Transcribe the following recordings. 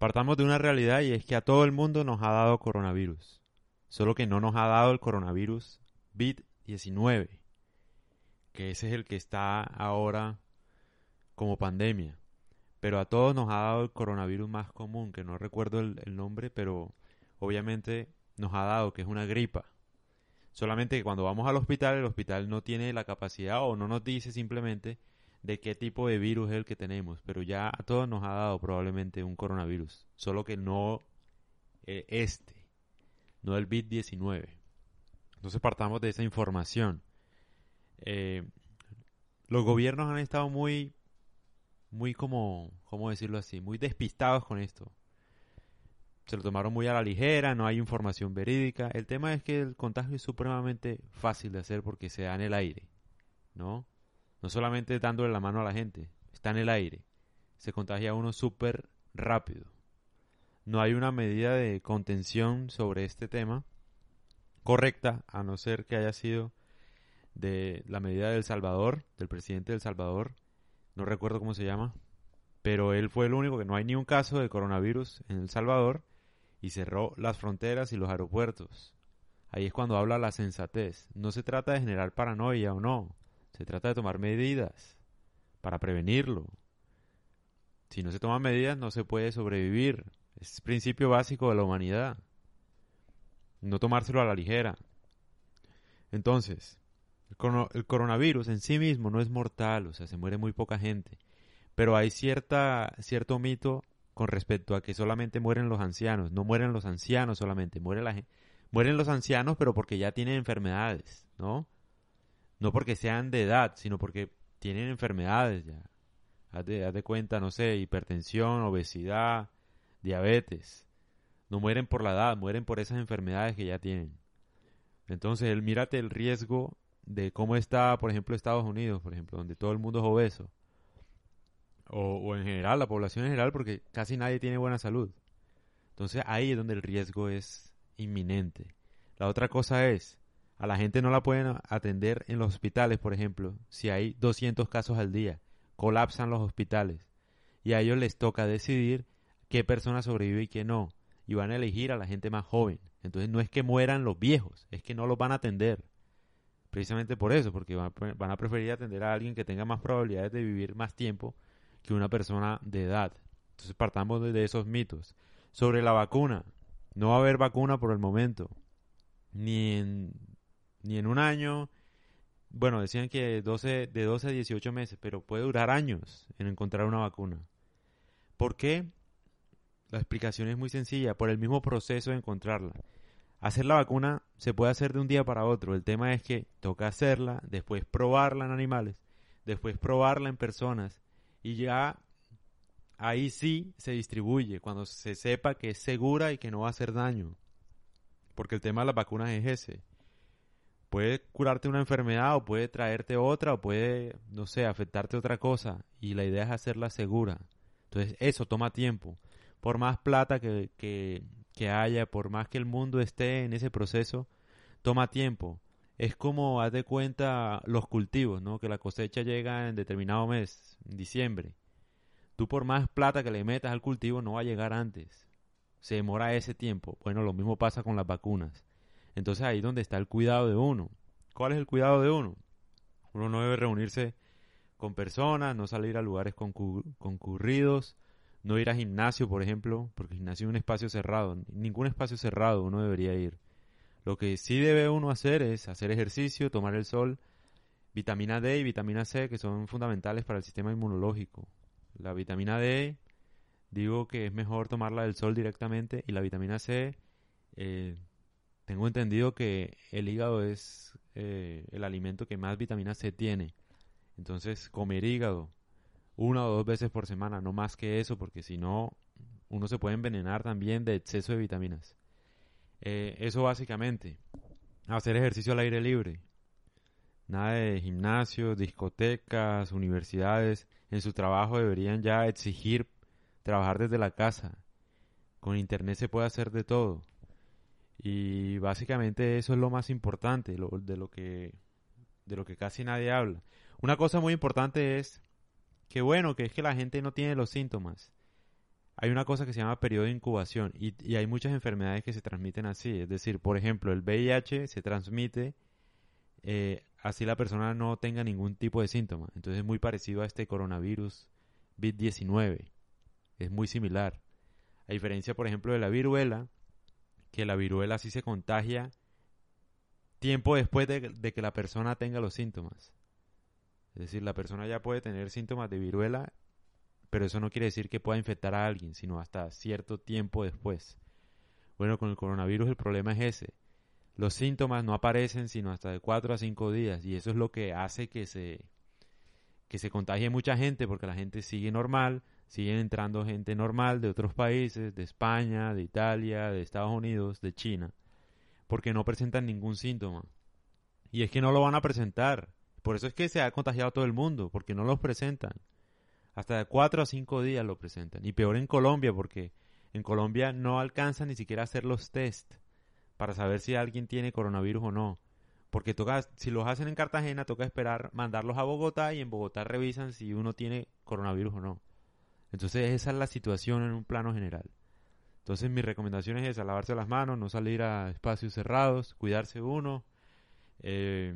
Partamos de una realidad y es que a todo el mundo nos ha dado coronavirus. Solo que no nos ha dado el coronavirus COVID-19, que ese es el que está ahora como pandemia. Pero a todos nos ha dado el coronavirus más común, que no recuerdo el, el nombre, pero obviamente nos ha dado, que es una gripa. Solamente que cuando vamos al hospital, el hospital no tiene la capacidad o no nos dice simplemente de qué tipo de virus es el que tenemos, pero ya a todos nos ha dado probablemente un coronavirus, solo que no eh, este, no el BIT-19. Entonces partamos de esa información. Eh, los gobiernos han estado muy, muy como, ¿cómo decirlo así? Muy despistados con esto. Se lo tomaron muy a la ligera, no hay información verídica. El tema es que el contagio es supremamente fácil de hacer porque se da en el aire, ¿no? No solamente dándole la mano a la gente, está en el aire. Se contagia uno súper rápido. No hay una medida de contención sobre este tema correcta, a no ser que haya sido de la medida del Salvador, del presidente del Salvador, no recuerdo cómo se llama, pero él fue el único que no hay ni un caso de coronavirus en El Salvador y cerró las fronteras y los aeropuertos. Ahí es cuando habla la sensatez. No se trata de generar paranoia o no. Se trata de tomar medidas para prevenirlo. Si no se toman medidas no se puede sobrevivir. Es principio básico de la humanidad. No tomárselo a la ligera. Entonces, el, coronavirus en sí mismo no es mortal, o sea, se muere muy poca gente. Pero hay cierta, cierto mito con respecto a que solamente mueren los ancianos. No mueren los ancianos solamente, muere la, mueren los ancianos pero porque ya tienen enfermedades, ¿no? No porque sean de edad, sino porque tienen enfermedades ya. Haz de, cuenta, no sé, hipertensión, obesidad, diabetes. No mueren por la edad, mueren por esas enfermedades que ya tienen. Entonces, mírate el riesgo de cómo está, por ejemplo, Estados Unidos, por ejemplo, donde todo el mundo es obeso. O, o, en general, la población en general, porque casi nadie tiene buena salud. Entonces ahí es donde el riesgo es inminente. La otra cosa es, a la gente no la pueden atender en los hospitales, por ejemplo, si hay 200 casos al día. Colapsan los hospitales. Y a ellos les toca decidir qué persona sobrevive y qué no. Y van a elegir a la gente más joven. Entonces no es que mueran los viejos, es que no los van a atender. Precisamente por eso, porque van a preferir atender a alguien que tenga más probabilidades de vivir más tiempo que una persona de edad. Entonces partamos de esos mitos. Sobre la vacuna, no va a haber vacuna por el momento. Ni en ni en un año. Bueno, decían que 12, de 12 a 18 meses, pero puede durar años en encontrar una vacuna. ¿Por qué? La explicación es muy sencilla, por el mismo proceso de encontrarla. Hacer la vacuna se puede hacer de un día para otro. El tema es que toca hacerla, después probarla en animales, después probarla en personas y ya ahí sí se distribuye cuando se sepa que es segura y que no va a hacer daño. Porque el tema de las vacunas es ese puede curarte una enfermedad o puede traerte otra o puede, no sé, afectarte otra cosa y la idea es hacerla segura. Entonces eso toma tiempo. Por más plata que, que, que haya, por más que el mundo esté en ese proceso, toma tiempo. Es como, haz de cuenta, los cultivos, ¿no? Que la cosecha llega en determinado mes, en diciembre. Tú por más plata que le metas al cultivo no va a llegar antes. Se demora ese tiempo. Bueno, lo mismo pasa con las vacunas entonces ahí es donde está el cuidado de uno. ¿Cuál es el cuidado de uno? Uno no debe reunirse con personas, no salir a lugares concurridos, no ir a gimnasio, por ejemplo, porque el gimnasio es un espacio cerrado. Ningún espacio cerrado uno debería ir. Lo que sí debe uno hacer es hacer ejercicio, tomar el sol, vitamina D y vitamina C, que son fundamentales para el sistema inmunológico. La vitamina D, digo que es mejor tomarla del sol directamente, y la vitamina C, eh, tengo entendido que el hígado es eh, el alimento que más vitamina C tiene. Entonces, comer hígado una o dos veces por semana, no más que eso, porque si no, uno se puede envenenar también de exceso de vitaminas. Eh, eso básicamente. Hacer ejercicio al aire libre. Nada de gimnasios, discotecas, universidades. En su trabajo deberían ya exigir trabajar desde la casa. Con internet se puede hacer de todo. Y básicamente eso es lo más importante, de lo que de lo que casi nadie habla. Una cosa muy importante es que bueno, que es que la gente no tiene los síntomas. hay una cosa que se llama periodo de incubación y, y, hay muchas enfermedades que se transmiten así. Es decir, por ejemplo, el VIH se transmite eh, así la persona no tenga ningún tipo de síntoma. Entonces es muy parecido a este coronavirus COVID-19. Es muy similar. A diferencia, por ejemplo, de la viruela, que la viruela sí se contagia tiempo después de, que la persona tenga los síntomas. Es decir, la persona ya puede tener síntomas de viruela, pero eso no quiere decir que pueda infectar a alguien, sino hasta cierto tiempo después. Bueno, con el coronavirus el problema es ese. Los síntomas no aparecen sino hasta de 4 a 5 días y eso es lo que hace que se que se contagie mucha gente porque la gente sigue normal, siguen entrando gente normal de otros países, de España, de Italia, de Estados Unidos, de China, porque no presentan ningún síntoma. Y es que no lo van a presentar. Por eso es que se ha contagiado todo el mundo, porque no los presentan. Hasta de 4 a 5 días lo presentan. Y peor en Colombia, porque en Colombia no alcanzan ni siquiera a hacer los test para saber si alguien tiene coronavirus o no. Porque toca, si los hacen en Cartagena, toca esperar mandarlos a Bogotá y en Bogotá revisan si uno tiene coronavirus o no. Entonces esa es la situación en un plano general. Entonces mi recomendación es esa, lavarse las manos, no salir a espacios cerrados, cuidarse uno, eh,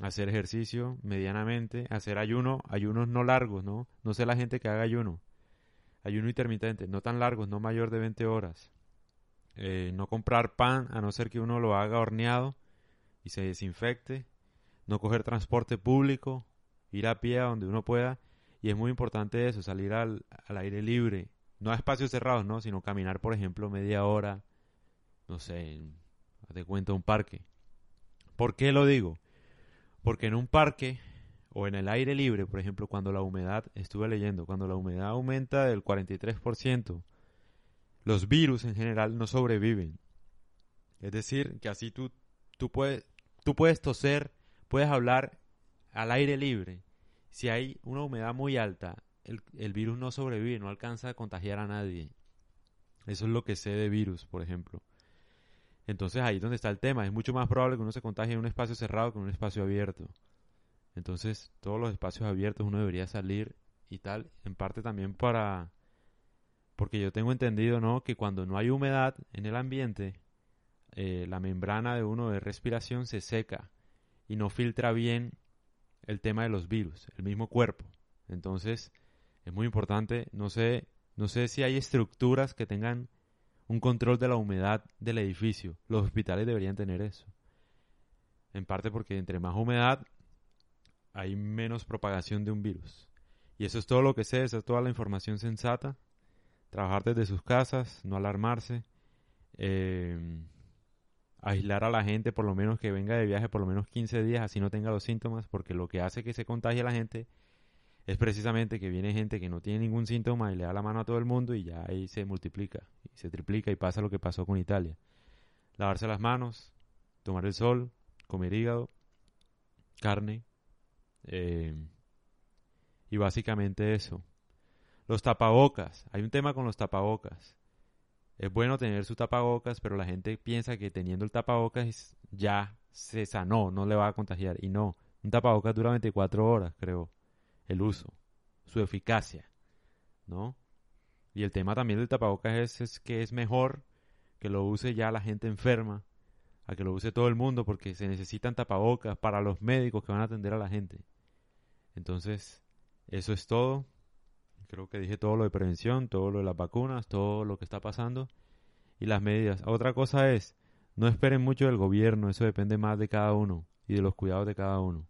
hacer ejercicio medianamente, hacer ayuno, ayunos no largos, ¿no? No sé la gente que haga ayuno. Ayuno intermitente, no tan largos, no mayor de 20 horas. Eh, no comprar pan a no ser que uno lo haga horneado y se desinfecte. No coger transporte público, ir a pie a donde uno pueda y es muy importante eso, salir al, aire libre, no a espacios cerrados, ¿no? Sino caminar, por ejemplo, media hora, no sé, de cuenta un parque. ¿Por qué lo digo? Porque en un parque o en el aire libre, por ejemplo, cuando la humedad, estuve leyendo, cuando la humedad aumenta del 43%, los virus en general no sobreviven. Es decir, que así tú, tú, puedes, tú puedes toser, puedes hablar al aire libre si hay una humedad muy alta, el, virus no sobrevive, no alcanza a contagiar a nadie. Eso es lo que sé de virus, por ejemplo. Entonces ahí es donde está el tema. Es mucho más probable que uno se contagie en un espacio cerrado que en un espacio abierto. Entonces, todos los espacios abiertos uno debería salir y tal, en parte también para... Porque yo tengo entendido, ¿no? Que cuando no hay humedad en el ambiente, eh, la membrana de uno de respiración se seca y no filtra bien el tema de los virus, el mismo cuerpo. Entonces, es muy importante, no sé, no sé si hay estructuras que tengan un control de la humedad del edificio. Los hospitales deberían tener eso. En parte porque entre más humedad hay menos propagación de un virus. Y eso es todo lo que sé, esa es toda la información sensata. Trabajar desde sus casas, no alarmarse. Eh, aislar a la gente, por lo menos que venga de viaje por lo menos 15 días, así no tenga los síntomas, porque lo que hace que se contagie a la gente es precisamente que viene gente que no tiene ningún síntoma y le da la mano a todo el mundo y ya ahí se multiplica, y se triplica y pasa lo que pasó con Italia. Lavarse las manos, tomar el sol, comer hígado, carne, eh, y básicamente eso. Los tapabocas, hay un tema con los tapabocas es bueno tener su tapabocas, pero la gente piensa que teniendo el tapabocas ya se sanó, no le va a contagiar. Y no, un tapabocas dura 24 horas, creo, el uso, su eficacia, ¿no? Y el tema también del tapabocas es, es que es mejor que lo use ya la gente enferma a que lo use todo el mundo porque se necesitan tapabocas para los médicos que van a atender a la gente. Entonces, eso es todo. Creo que dije todo lo de prevención, todo lo de las vacunas, todo lo que está pasando y las medidas. Otra cosa es, no esperen mucho del gobierno, eso depende más de cada uno y de los cuidados de cada uno.